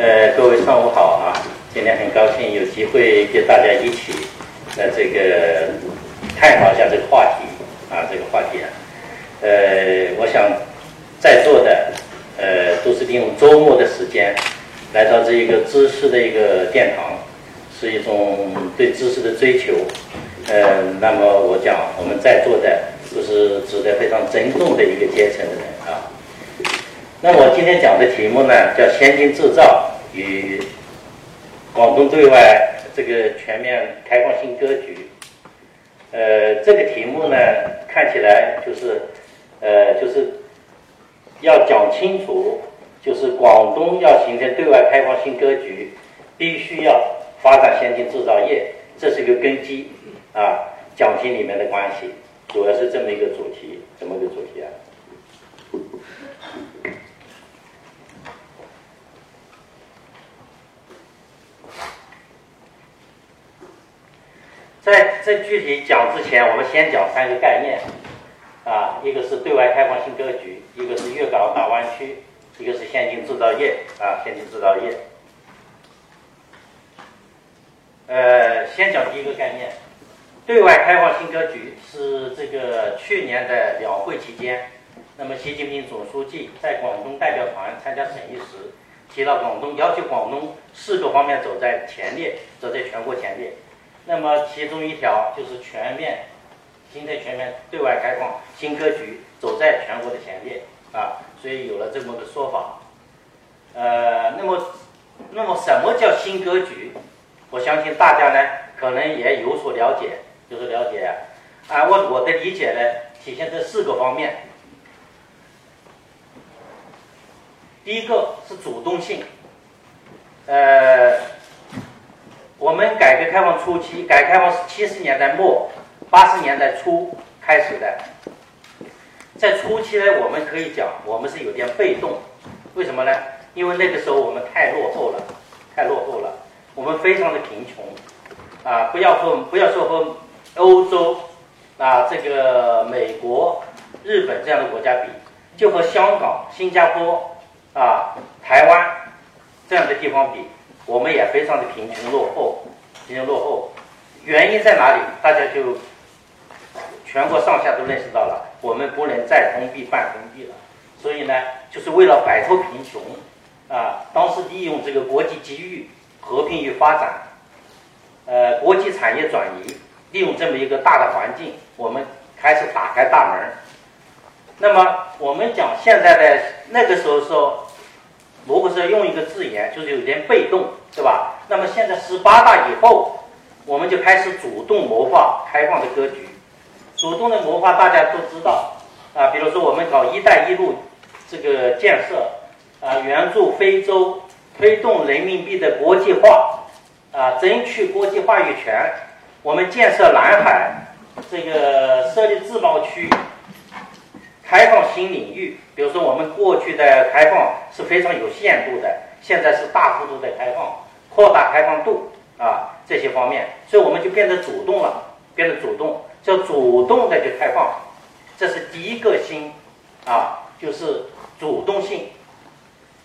呃，各位上午好啊！今天很高兴有机会跟大家一起来这个探讨一下这个话题啊，这个话题啊。呃，我想在座的呃都是利用周末的时间来到这一个知识的一个殿堂，是一种对知识的追求。呃，那么我讲我们在座的都是值得非常尊重的一个阶层的人啊。那我今天讲的题目呢，叫“先进制造与广东对外这个全面开放新格局”。呃，这个题目呢，看起来就是，呃，就是要讲清楚，就是广东要形成对外开放新格局，必须要发展先进制造业，这是一个根基啊。讲题里面的关系，主要是这么一个主题，怎么个主题啊？在具体讲之前，我们先讲三个概念，啊，一个是对外开放新格局，一个是粤港澳大湾区，一个是先进制造业，啊，先进制造业。呃，先讲第一个概念，对外开放新格局是这个去年的两会期间，那么习近平总书记在广东代表团参加审议时，提到广东要求广东四个方面走在前列，走在全国前列。那么其中一条就是全面，新的全面对外开放新格局，走在全国的前列啊，所以有了这么个说法。呃，那么，那么什么叫新格局？我相信大家呢可能也有所了解，就是了解啊，我我的理解呢体现这四个方面。第一个是主动性，呃。我们改革开放初期，改革开放是七十年代末、八十年代初开始的。在初期呢，我们可以讲，我们是有点被动。为什么呢？因为那个时候我们太落后了，太落后了，我们非常的贫穷。啊，不要和不要说和欧洲啊，这个美国、日本这样的国家比，就和香港、新加坡啊、台湾这样的地方比。我们也非常的贫穷落后，贫穷落后，原因在哪里？大家就全国上下都认识到了，我们不能再封闭半封闭了。所以呢，就是为了摆脱贫穷，啊，当时利用这个国际机遇，和平与发展，呃，国际产业转移，利用这么一个大的环境，我们开始打开大门。那么我们讲现在的那个时候说，如果是用一个字眼，就是有点被动。是吧？那么现在十八大以后，我们就开始主动谋划开放的格局。主动的谋划大家都知道啊，比如说我们搞“一带一路”这个建设，啊，援助非洲，推动人民币的国际化，啊，争取国际话语权。我们建设南海，这个设立自贸区，开放新领域。比如说我们过去的开放是非常有限度的。现在是大幅度的开放，扩大开放度啊，这些方面，所以我们就变得主动了，变得主动，叫主动的去开放，这是第一个心啊，就是主动性。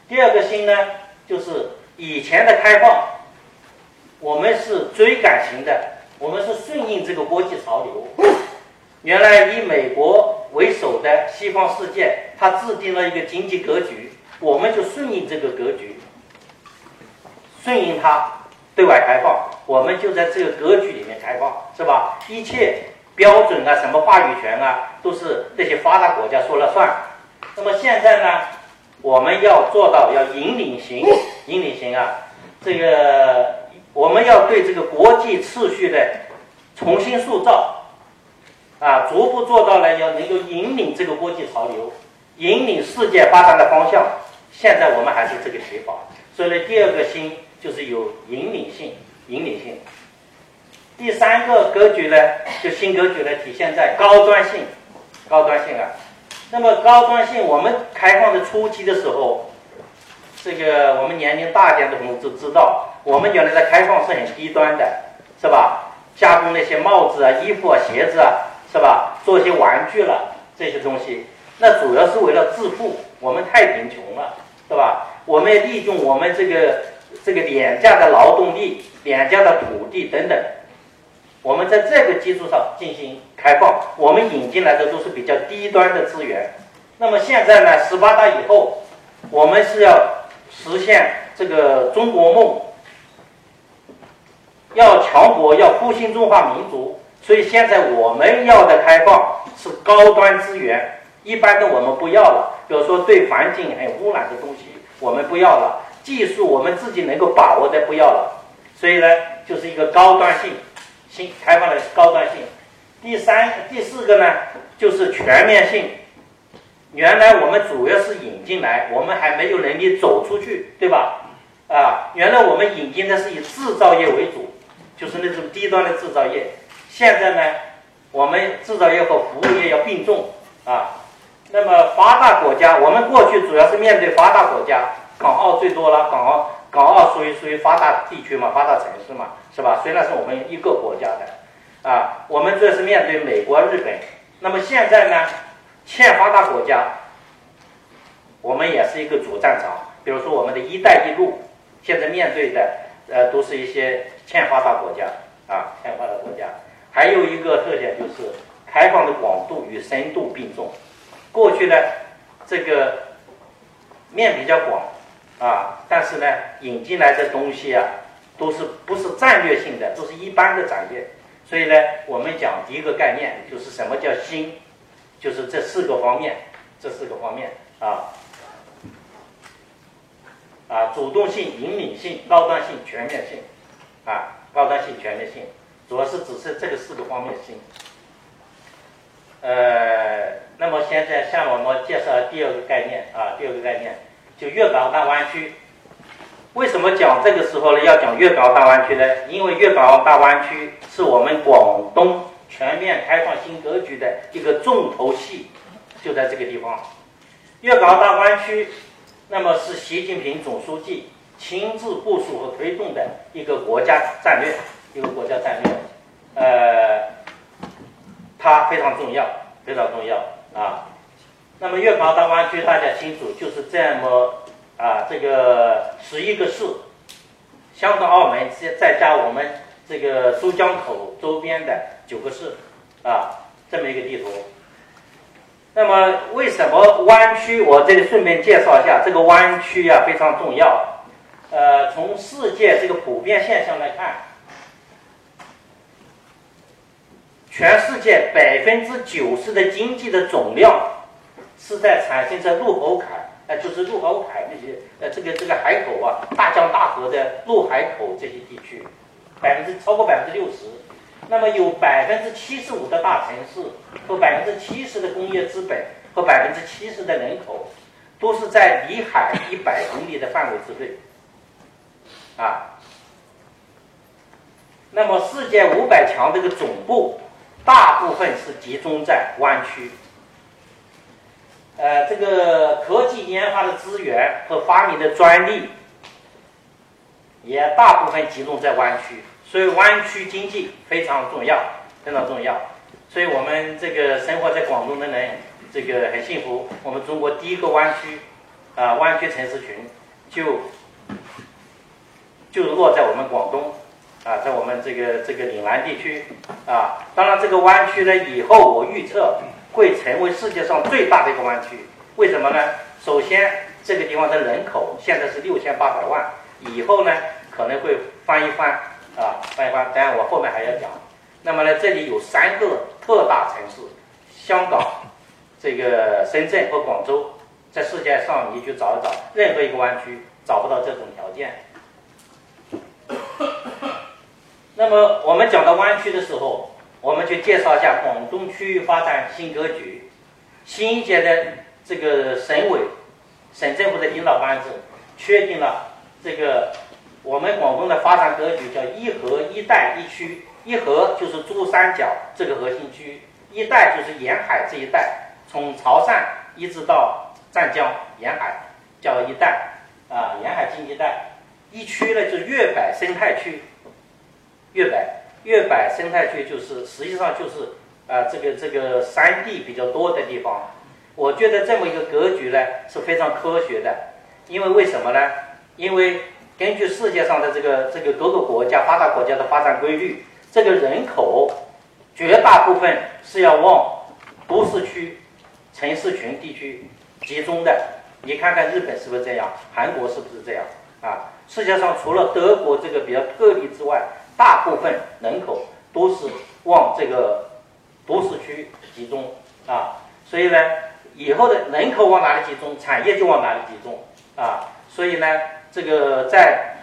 第二个心呢，就是以前的开放，我们是追赶型的，我们是顺应这个国际潮流。原来以美国为首的西方世界，它制定了一个经济格局，我们就顺应这个格局。顺应它对外开放，我们就在这个格局里面开放，是吧？一切标准啊，什么话语权啊，都是这些发达国家说了算。那么现在呢，我们要做到要引领型，引领型啊，这个我们要对这个国际秩序的重新塑造啊，逐步做到了要能够引领这个国际潮流，引领世界发展的方向。现在我们还是这个写法，所以呢，第二个新。就是有引领性，引领性。第三个格局呢，就新格局呢，体现在高端性，高端性啊。那么高端性，我们开放的初期的时候，这个我们年龄大一点的朋友都知道，我们原来的开放是很低端的，是吧？加工那些帽子啊、衣服啊、鞋子啊，是吧？做一些玩具了这些东西，那主要是为了致富，我们太贫穷了，是吧？我们要利用我们这个这个廉价的劳动力、廉价的土地等等，我们在这个基础上进行开放，我们引进来的都是比较低端的资源。那么现在呢，十八大以后，我们是要实现这个中国梦，要强国，要复兴中华民族。所以现在我们要的开放是高端资源，一般的我们不要了。比如说对环境很污染的东西，我们不要了；技术我们自己能够把握的不要了。所以呢，就是一个高端性新开放的高端性。第三、第四个呢，就是全面性。原来我们主要是引进来，我们还没有能力走出去，对吧？啊，原来我们引进的是以制造业为主，就是那种低端的制造业。现在呢，我们制造业和服务业要并重啊。那么发达国家，我们过去主要是面对发达国家，港澳最多了，港澳港澳属于属于发达地区嘛，发达城市嘛，是吧？虽然是我们一个国家的，啊，我们这是面对美国、日本。那么现在呢？欠发达国家，我们也是一个主战场。比如说，我们的一带一路，现在面对的呃，都是一些欠发达国家啊，欠发达国家。还有一个特点就是开放的广度与深度并重。过去呢，这个面比较广啊，但是呢，引进来的东西啊，都是不是战略性的，都是一般的产业。所以呢，我们讲第一个概念就是什么叫新。就是这四个方面，这四个方面啊，啊，主动性、引领性、高端性、全面性，啊，高端性、全面性，主要是指是这个四个方面性。呃，那么现在向我们介绍第二个概念啊，第二个概念就粤港澳大湾区。为什么讲这个时候呢？要讲粤港澳大湾区呢？因为粤港澳大湾区是我们广东。全面开放新格局的一个重头戏就在这个地方，粤港澳大湾区，那么是习近平总书记亲自部署和推动的一个国家战略，一个国家战略，呃，它非常重要，非常重要啊。那么粤港澳大湾区大家清楚，就是这么啊，这个十一个市，香港、澳门再再加我们这个珠江口周边的。九个市，啊，这么一个地图。那么，为什么湾区？我这里顺便介绍一下，这个湾区啊非常重要。呃，从世界这个普遍现象来看，全世界百分之九十的经济的总量是在产生在陆口海，呃，就是陆口海那些，呃，这个这个海口啊，大江大河的入海口这些地区，百分之超过百分之六十。那么有百分之七十五的大城市和百分之七十的工业资本和百分之七十的人口，都是在离海一百公里的范围之内，啊。那么世界五百强这个总部，大部分是集中在湾区。呃，这个科技研发的资源和发明的专利，也大部分集中在湾区。所以湾区经济非常重要，非常重要。所以我们这个生活在广东的人，这个很幸福。我们中国第一个湾区，啊，湾区城市群，就就落在我们广东，啊，在我们这个这个岭南地区，啊，当然这个湾区呢，以后我预测会成为世界上最大的一个湾区。为什么呢？首先，这个地方的人口现在是六千八百万，以后呢可能会翻一番。啊，翻一翻，当然我后面还要讲。那么呢，这里有三个特大城市，香港、这个深圳和广州，在世界上你去找一找，任何一个湾区找不到这种条件。那么我们讲到湾区的时候，我们就介绍一下广东区域发展新格局。新一届的这个省委、省政府的领导班子确定了这个。我们广东的发展格局叫一河一带一区，一河就是珠三角这个核心区，一带就是沿海这一带，从潮汕一直到湛江沿海叫一带，啊，沿海经济带。一区呢就粤北生态区，粤北粤百生态区就是实际上就是啊这个这个山地比较多的地方。我觉得这么一个格局呢是非常科学的。因为为什么呢？因为根据世界上的这个这个各个国家发达国家的发展规律，这个人口绝大部分是要往都市区、城市群地区集中的。你看看日本是不是这样？韩国是不是这样？啊，世界上除了德国这个比较特例之外，大部分人口都是往这个都市区集中啊。所以呢，以后的人口往哪里集中，产业就往哪里集中啊。所以呢，这个在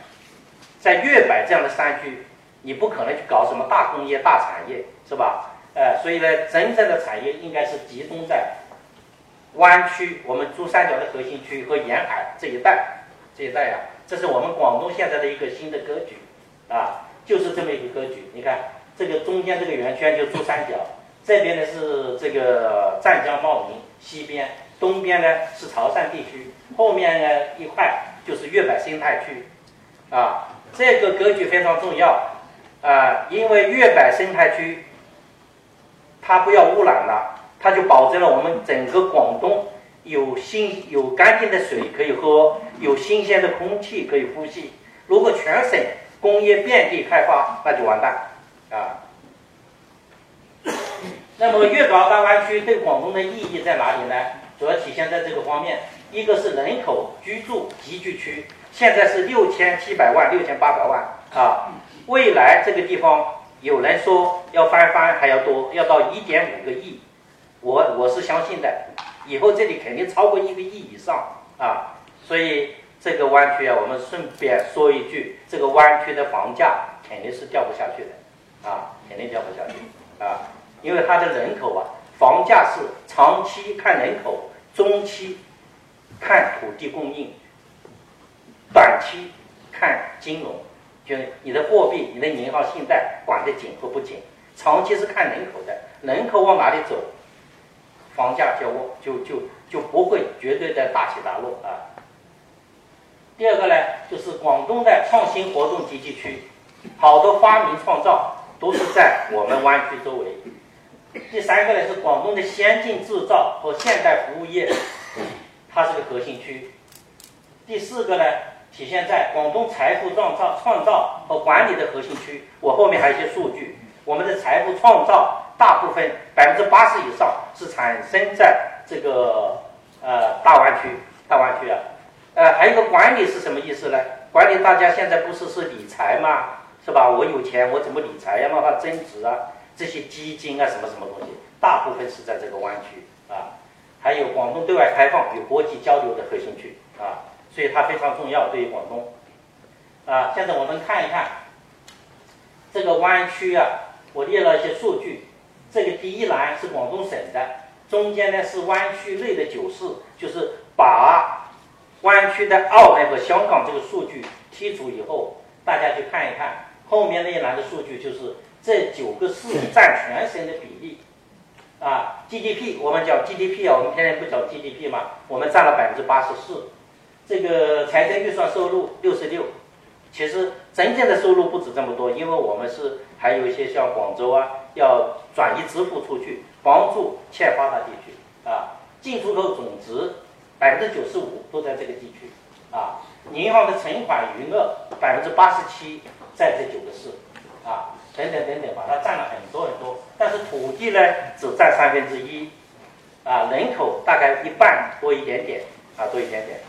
在粤北这样的山区，你不可能去搞什么大工业、大产业，是吧？呃，所以呢，真正的产业应该是集中在湾区，我们珠三角的核心区和沿海这一带，这一带呀，这是我们广东现在的一个新的格局啊，就是这么一个格局。你看，这个中间这个圆圈就珠三角。这边呢是这个湛江茂名西边，东边呢是潮汕地区，后面呢一块就是粤北生态区，啊，这个格局非常重要，啊，因为粤北生态区它不要污染了，它就保证了我们整个广东有新有干净的水可以喝，有新鲜的空气可以呼吸。如果全省工业遍地开发，那就完蛋，啊。那么粤港澳大湾区对广东的意义在哪里呢？主要体现在这个方面，一个是人口居住集聚区，现在是六千七百万、六千八百万啊，未来这个地方有人说要翻番还要多，要到一点五个亿，我我是相信的，以后这里肯定超过一个亿以上啊，所以这个湾区啊，我们顺便说一句，这个湾区的房价肯定是掉不下去的啊，肯定掉不下去啊。因为它的人口啊，房价是长期看人口，中期看土地供应，短期看金融，就你的货币、你的银行信贷管得紧和不紧。长期是看人口的，人口往哪里走，房价就就就就不会绝对的大起大落啊。第二个呢，就是广东的创新活动集聚区，好多发明创造都是在我们湾区周围。第三个呢是广东的先进制造和现代服务业，它是个核心区。第四个呢体现在广东财富创造、创造和管理的核心区。我后面还有一些数据，我们的财富创造大部分百分之八十以上是产生在这个呃大湾区。大湾区啊，呃，还有个管理是什么意思呢？管理大家现在不是是理财吗？是吧？我有钱，我怎么理财？要让它增值啊？这些基金啊，什么什么东西，大部分是在这个湾区啊，还有广东对外开放与国际交流的核心区啊，所以它非常重要对于广东啊。现在我们看一看这个湾区啊，我列了一些数据，这个第一栏是广东省的，中间呢是湾区内的九市，就是把湾区的澳门和香港这个数据剔除以后，大家去看一看后面那一栏的数据，就是。这九个市占全省的比例，啊，GDP 我们讲 GDP 啊，我们天天不讲 GDP 嘛，我们占了百分之八十四。这个财政预算收入六十六，其实真正的收入不止这么多，因为我们是还有一些像广州啊，要转移支付出去，帮助欠发达地区啊，进出口总值百分之九十五都在这个地区啊，银行的存款余额百分之八十七在这九个市啊。等等等等，把它占了很多很多，但是土地呢只占三分之一，啊，人口大概一半多一点点，啊，多一点点。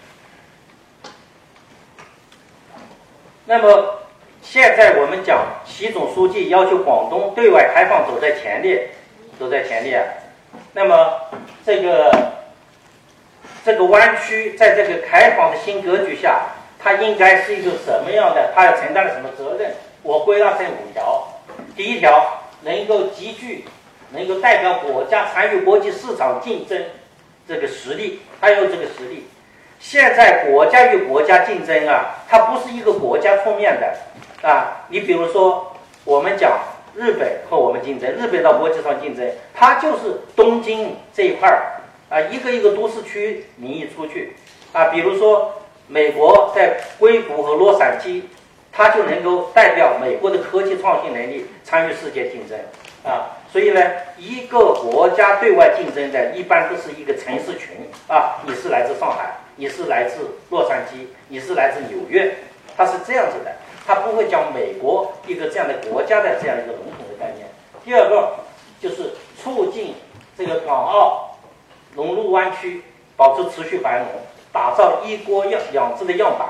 那么现在我们讲，习总书记要求广东对外开放走在前列，走在前列。那么这个这个湾区在这个开放的新格局下，它应该是一个什么样的？它要承担了什么责任？我归纳成五条。第一条，能够集聚，能够代表国家参与国际市场竞争，这个实力，它有这个实力。现在国家与国家竞争啊，它不是一个国家出面的啊。你比如说，我们讲日本和我们竞争，日本到国际上竞争，它就是东京这一块儿啊，一个一个都市区名义出去啊。比如说，美国在硅谷和洛杉矶。它就能够代表美国的科技创新能力参与世界竞争啊，所以呢，一个国家对外竞争的，一般都是一个城市群啊。你是来自上海，你是来自洛杉矶，你是来自纽约，它是这样子的，它不会讲美国一个这样的国家的这样一个笼统的概念。第二个就是促进这个港澳融入湾区保持持续繁荣，打造一国样两制的样板。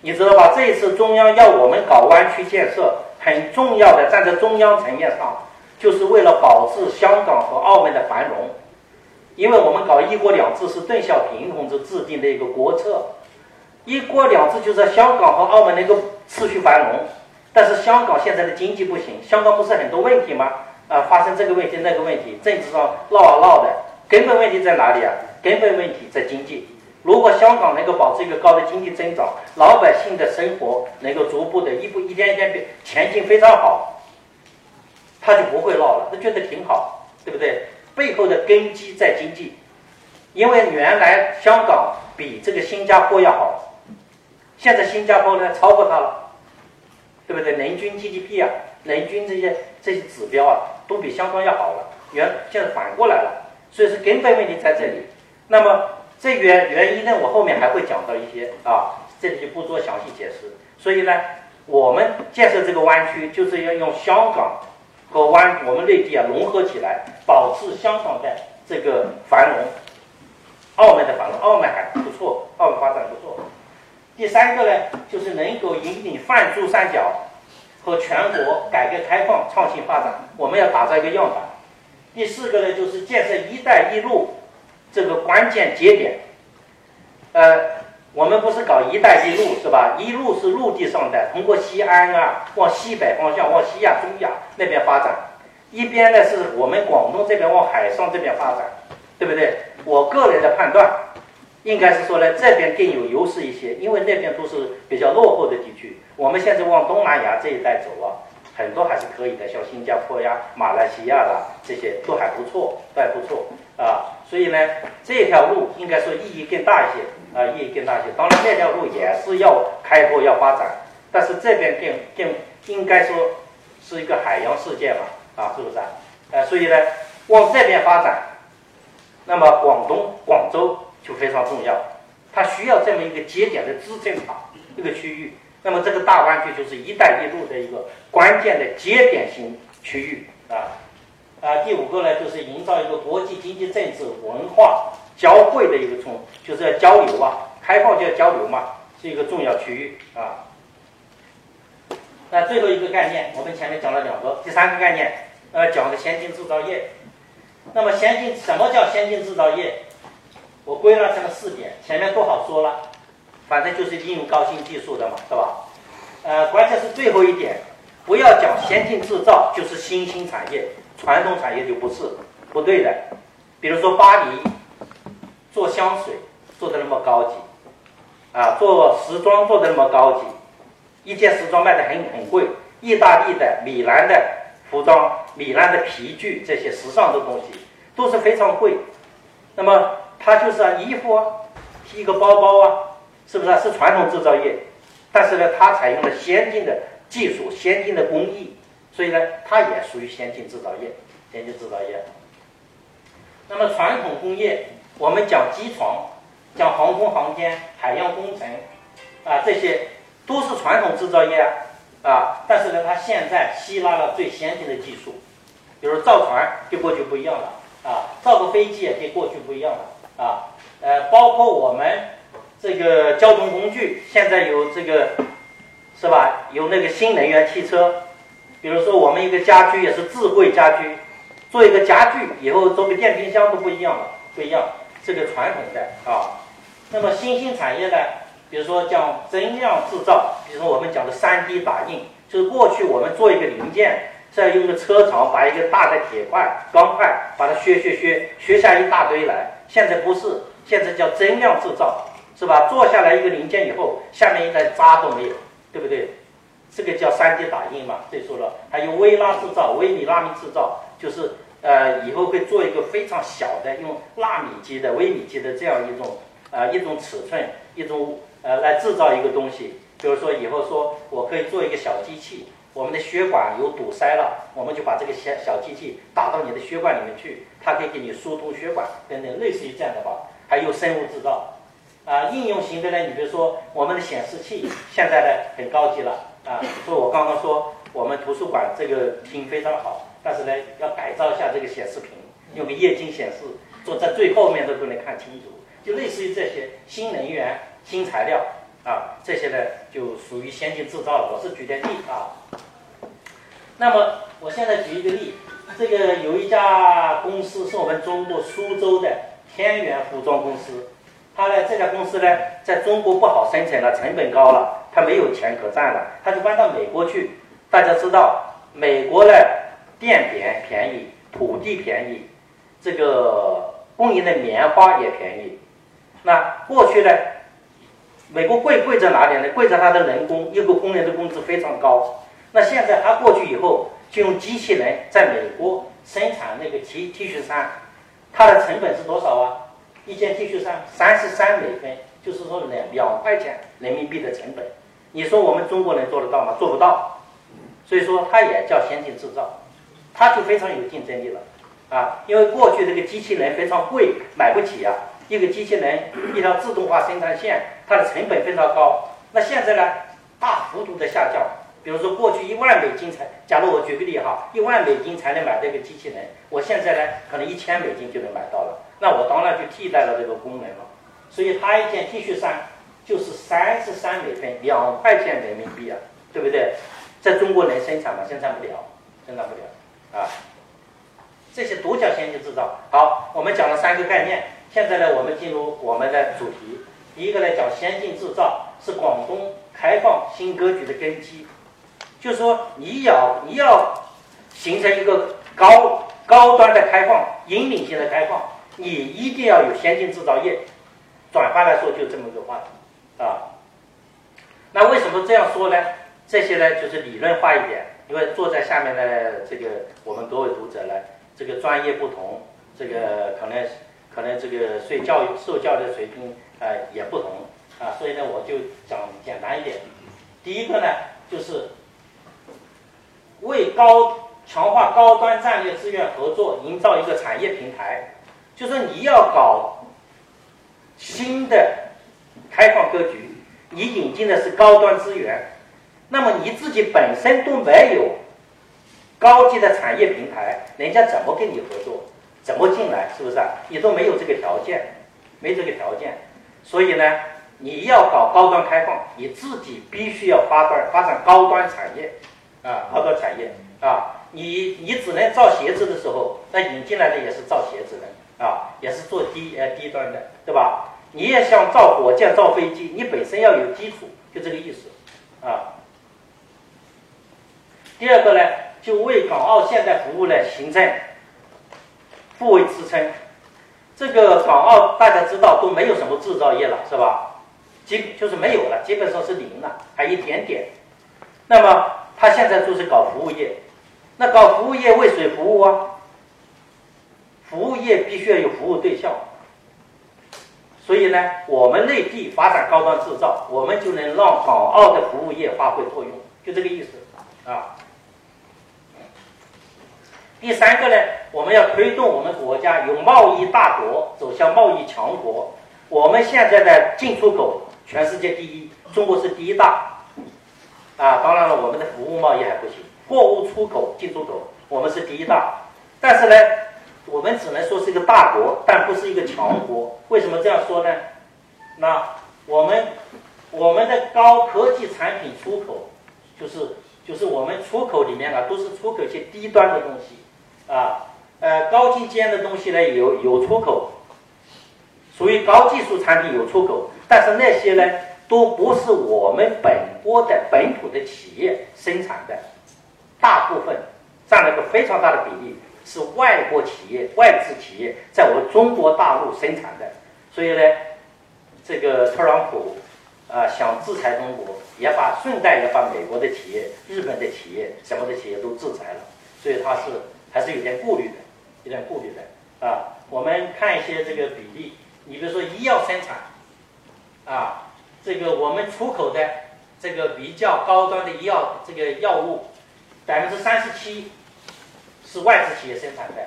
你知道吧？这一次中央要我们搞湾区建设，很重要的站在中央层面上，就是为了保持香港和澳门的繁荣。因为我们搞一国两制是邓小平同志制定的一个国策，一国两制就是香港和澳门能够持续繁荣。但是香港现在的经济不行，香港不是很多问题吗？啊，发生这个问题那个问题，政治上闹啊闹的，根本问题在哪里啊？根本问题在经济。如果香港能够保持一个高的经济增长，老百姓的生活能够逐步的一步一天一天变前进非常好，他就不会闹了，他觉得挺好，对不对？背后的根基在经济，因为原来香港比这个新加坡要好，现在新加坡呢超过它了。对不对？人均 GDP 啊，人均这些这些指标啊，都比香港要好了。原现在反过来了，所以是根本问题在这里。那么这原原因呢，我后面还会讲到一些啊，这里就不做详细解释。所以呢，我们建设这个湾区，就是要用香港和湾我们内地啊融合起来，保持香港的这个繁荣，澳门的繁荣，澳门还不错，澳门发展不错。第三个呢，就是能够引领泛珠三角和全国改革开放创新发展，我们要打造一个样板。第四个呢，就是建设“一带一路”这个关键节点。呃，我们不是搞“一带一路”是吧？一路是陆地上的，通过西安啊，往西北方向，往西亚、中亚那边发展；一边呢，是我们广东这边往海上这边发展，对不对？我个人的判断。应该是说呢，这边更有优势一些，因为那边都是比较落后的地区。我们现在往东南亚这一带走啊，很多还是可以的，像新加坡呀、马来西亚啦，这些都还不错，都还不错啊。所以呢，这条路应该说意义更大一些啊，意义更大一些。当然，那条路也是要开拓、要发展，但是这边更更应该说是一个海洋世界嘛，啊，是不是啊？呃，所以呢，往这边发展，那么广东、广州。就非常重要，它需要这么一个节点的支撑塔，一个区域。那么这个大湾区就是“一带一路”的一个关键的节点型区域啊啊。第五个呢，就是营造一个国际经济、政治、文化交汇的一个冲，就是要交流啊，开放就要交流嘛，是一个重要区域啊。那最后一个概念，我们前面讲了两个，第三个概念呃，讲的先进制造业。那么先进什么叫先进制造业？我归纳成了四点，前面不好说了，反正就是应用高新技术的嘛，是吧？呃，关键是最后一点，不要讲先进制造就是新兴产业，传统产业就不是不对的。比如说巴黎做香水做的那么高级，啊，做时装做的那么高级，一件时装卖的很很贵。意大利的米兰的服装、米兰的皮具这些时尚的东西都是非常贵，那么。它就是，衣服啊，一个包包啊，是不是啊？是传统制造业，但是呢，它采用了先进的技术、先进的工艺，所以呢，它也属于先进制造业。先进制造业。那么传统工业，我们讲机床、讲航空航天、海洋工程啊，这些都是传统制造业啊啊。但是呢，它现在吸纳了最先进的技术，比如造船跟过去不一样了啊，造个飞机也跟过去不一样了。啊，呃，包括我们这个交通工具，现在有这个，是吧？有那个新能源汽车，比如说我们一个家居也是智慧家居，做一个家具以后做个电冰箱都不一样了，不一样，这个传统的啊。那么新兴产业呢，比如说叫增量制造，比如说我们讲的 3D 打印，就是过去我们做一个零件，再用个车床把一个大的铁块、钢块把它削削削削下一大堆来。现在不是，现在叫增量制造，是吧？做下来一个零件以后，下面一点渣都没有，对不对？这个叫 3D 打印嘛，这说了。还有微拉制造、微米纳米制造，就是呃，以后会做一个非常小的，用纳米级的、微米级的这样一种呃一种尺寸，一种呃来制造一个东西。比如说以后说我可以做一个小机器。我们的血管有堵塞了，我们就把这个小小机器打到你的血管里面去，它可以给你疏通血管等等，类似于这样的吧。还有生物制造，啊，应用型的呢，你比如说我们的显示器现在呢很高级了啊，所以我刚刚说我们图书馆这个厅非常好，但是呢要改造一下这个显示屏，用个液晶显示，坐在最后面都都能看清楚，就类似于这些新能源、新材料啊，这些呢就属于先进制造了。我是举点例啊。那么我现在举一个例，这个有一家公司是我们中国苏州的天元服装公司。他呢，这家公司呢，在中国不好生存了，成本高了，他没有钱可赚了，他就搬到美国去。大家知道，美国呢，电便便宜，土地便宜，这个供应的棉花也便宜。那过去呢，美国贵贵在哪里呢？贵在它的人工，一个工人的工资非常高。那现在他过去以后，就用机器人在美国生产那个 T T 恤衫，它的成本是多少啊？一件 T 恤衫三十三美分，就是说两两块钱人民币的成本。你说我们中国人做得到吗？做不到。所以说它也叫先进制造，它就非常有竞争力了啊！因为过去这个机器人非常贵，买不起啊。一个机器人一条自动化生产线，它的成本非常高。那现在呢，大幅度的下降。比如说过去一万美金才，假如我举个例哈，一万美金才能买这个机器人，我现在呢可能一千美金就能买到了。那我当然就替代了这个功能了，所以他一件 T 恤衫就是三十三美分，两块钱人民币啊，对不对？在中国能生产吗？生产不了，生产不了啊。这些都叫先进制造。好，我们讲了三个概念，现在呢，我们进入我们的主题。第一个呢，讲先进制造是广东开放新格局的根基，就是说你要你要形成一个高高端的开放、引领性的开放。你一定要有先进制造业，转化来说就这么个话题啊。那为什么这样说呢？这些呢就是理论化一点，因为坐在下面的这个我们多位读者呢，这个专业不同，这个可能可能这个受教育受教育的水平啊也不同啊，所以呢我就讲简单一点。第一个呢就是为高强化高端战略资源合作，营造一个产业平台。就说你要搞新的开放格局，你引进的是高端资源，那么你自己本身都没有高级的产业平台，人家怎么跟你合作？怎么进来？是不是啊？你都没有这个条件，没这个条件，所以呢，你要搞高端开放，你自己必须要发展发展高端产业啊，高端产业啊，你你只能造鞋子的时候，那引进来的也是造鞋子的。啊，也是做低呃低端的，对吧？你也想造火箭、造飞机，你本身要有基础，就这个意思，啊。第二个呢，就为港澳现代服务呢形成互为支撑。这个港澳大家知道都没有什么制造业了，是吧？基就是没有了，基本上是零了，还一点点。那么他现在就是搞服务业，那搞服务业为谁服务啊？服务业必须要有服务对象，所以呢，我们内地发展高端制造，我们就能让港澳的服务业发挥作用，就这个意思啊。第三个呢，我们要推动我们国家由贸易大国走向贸易强国。我们现在的进出口全世界第一，中国是第一大啊。当然了，我们的服务贸易还不行，货物出口、进出口我们是第一大，但是呢。我们只能说是一个大国，但不是一个强国。为什么这样说呢？那我们我们的高科技产品出口，就是就是我们出口里面啊，都是出口一些低端的东西啊，呃，高精尖的东西呢有有出口，属于高技术产品有出口，但是那些呢都不是我们本国的本土的企业生产的，大部分占了个非常大的比例。是外国企业、外资企业在我们中国大陆生产的，所以呢，这个特朗普啊想制裁中国，也把顺带也把美国的企业、日本的企业、什么的企业都制裁了，所以他是还是有点顾虑的，有点顾虑的啊。我们看一些这个比例，你比如说医药生产啊，这个我们出口的这个比较高端的医药这个药物，百分之三十七。是外资企业生产的，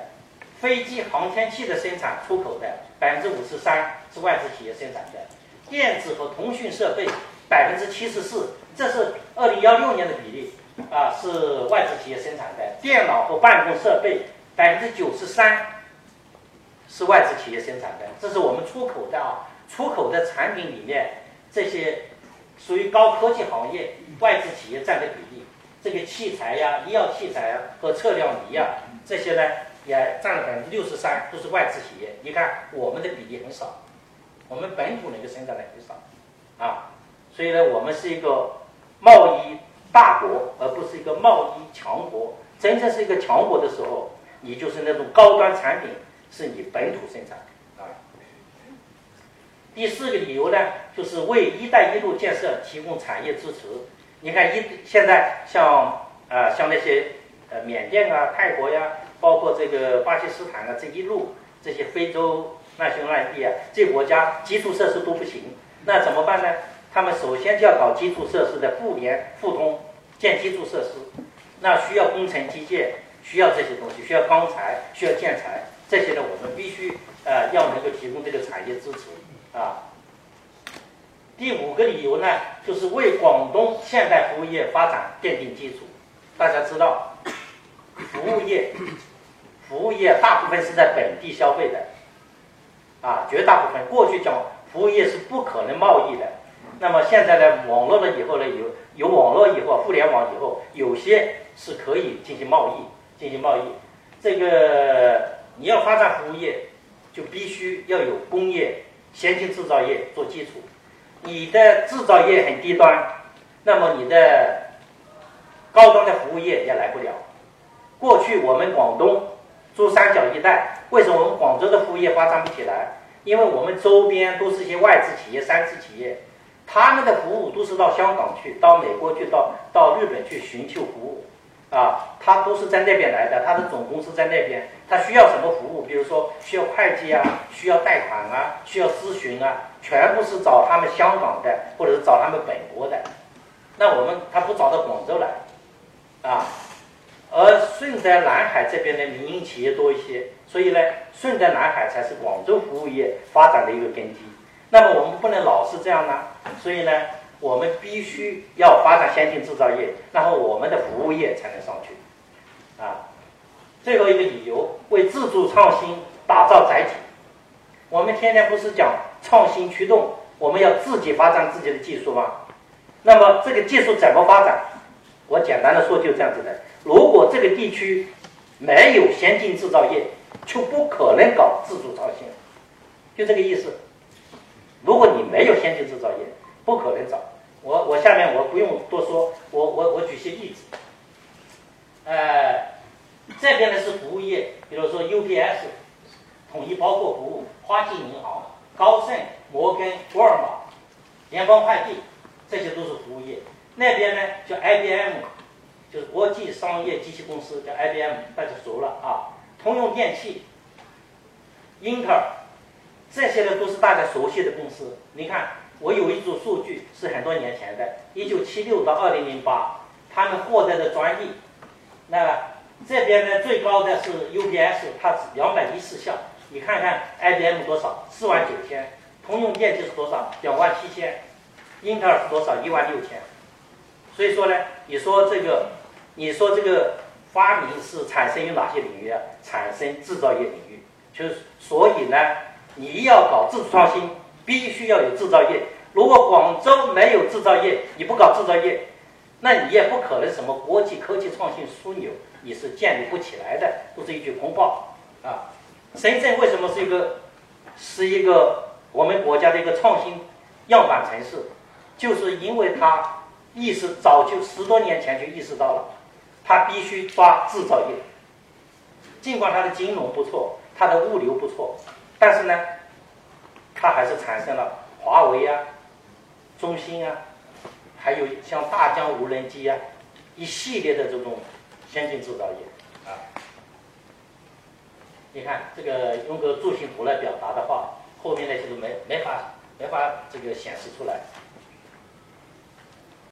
飞机航天器的生产出口的百分之五十三是外资企业生产的，电子和通讯设备百分之七十四，这是二零幺六年的比例啊，是外资企业生产的。电脑和办公设备百分之九十三是外资企业生产的，这是我们出口的啊，出口的产品里面这些属于高科技行业，外资企业占的比例，这个器材呀、医药器材呀和测量仪呀这些呢。也占了百分之六十三，都是外资企业。你看我们的比例很少，我们本土的一个生产的很少，啊，所以呢，我们是一个贸易大国，而不是一个贸易强国。真正是一个强国的时候，你就是那种高端产品是你本土生产啊。第四个理由呢，就是为“一带一路”建设提供产业支持。你看，一现在像啊，像那些呃缅甸啊、泰国呀。包括这个巴基斯坦啊，这一路这些非洲难兄难弟啊，这国家基础设施都不行，那怎么办呢？他们首先就要搞基础设施的互联互通，建基础设施，那需要工程基建，需要这些东西，需要钢材，需要建材，这些呢，我们必须呃要能够提供这个产业支持啊。第五个理由呢，就是为广东现代服务业发展奠定基础。大家知道，服务业。服务业大部分是在本地消费的，啊，绝大部分过去讲服务业是不可能贸易的，那么现在呢，网络了以后呢，有有网络以后，互联网以后，有些是可以进行贸易，进行贸易。这个你要发展服务业，就必须要有工业、先进制造业做基础。你的制造业很低端，那么你的高端的服务业也来不了。过去我们广东。珠三角一带，为什么我们广州的服务业发展不起来？因为我们周边都是一些外资企业、三资企业，他们的服务都是到香港去、到美国去、到到日本去寻求服务，啊，他都是在那边来的，他的总公司在那边，他需要什么服务？比如说需要会计啊，需要贷款啊，需要咨询啊，全部是找他们香港的，或者是找他们本国的。那我们他不找到广州来，啊？而顺德南海这边的民营企业多一些，所以呢，顺德南海才是广州服务业发展的一个根基。那么我们不能老是这样呢，所以呢，我们必须要发展先进制造业，然后我们的服务业才能上去。啊，最后一个理由，为自主创新打造载体。我们天天不是讲创新驱动，我们要自己发展自己的技术吗？那么这个技术怎么发展？我简单的说，就这样子的。如果这个地区没有先进制造业，就不可能搞自主创新，就这个意思。如果你没有先进制造业，不可能找。我我下面我不用多说，我我我举些例子。呃，这边呢是服务业，比如说 UPS，统一包括服务，花旗银行、高盛、摩根、沃尔玛、联邦快递，这些都是服务业。那边呢叫 IBM。就是国际商业机器公司叫 IBM，大家熟了啊。通用电气、英特尔，这些呢都是大家熟悉的公司。你看，我有一组数据是很多年前的，一九七六到二零零八，他们获得的专利。那这边呢最高的是 UPS，它是两百一十项。你看看 IBM 多少？四万九千。通用电气是多少？两万七千。英特尔是多少？一万六千。所以说呢，你说这个。你说这个发明是产生于哪些领域啊？产生制造业领域，就是所以呢，你要搞自主创新，必须要有制造业。如果广州没有制造业，你不搞制造业，那你也不可能什么国际科技创新枢纽，你是建立不起来的，都是一句空话啊。深圳为什么是一个是一个我们国家的一个创新样板城市？就是因为它意识早就十多年前就意识到了。他必须抓制造业，尽管他的金融不错，他的物流不错，但是呢，他还是产生了华为啊、中兴啊，还有像大疆无人机啊，一系列的这种先进制造业啊。你看这个用个柱形图来表达的话，后面那些都没没法没法这个显示出来。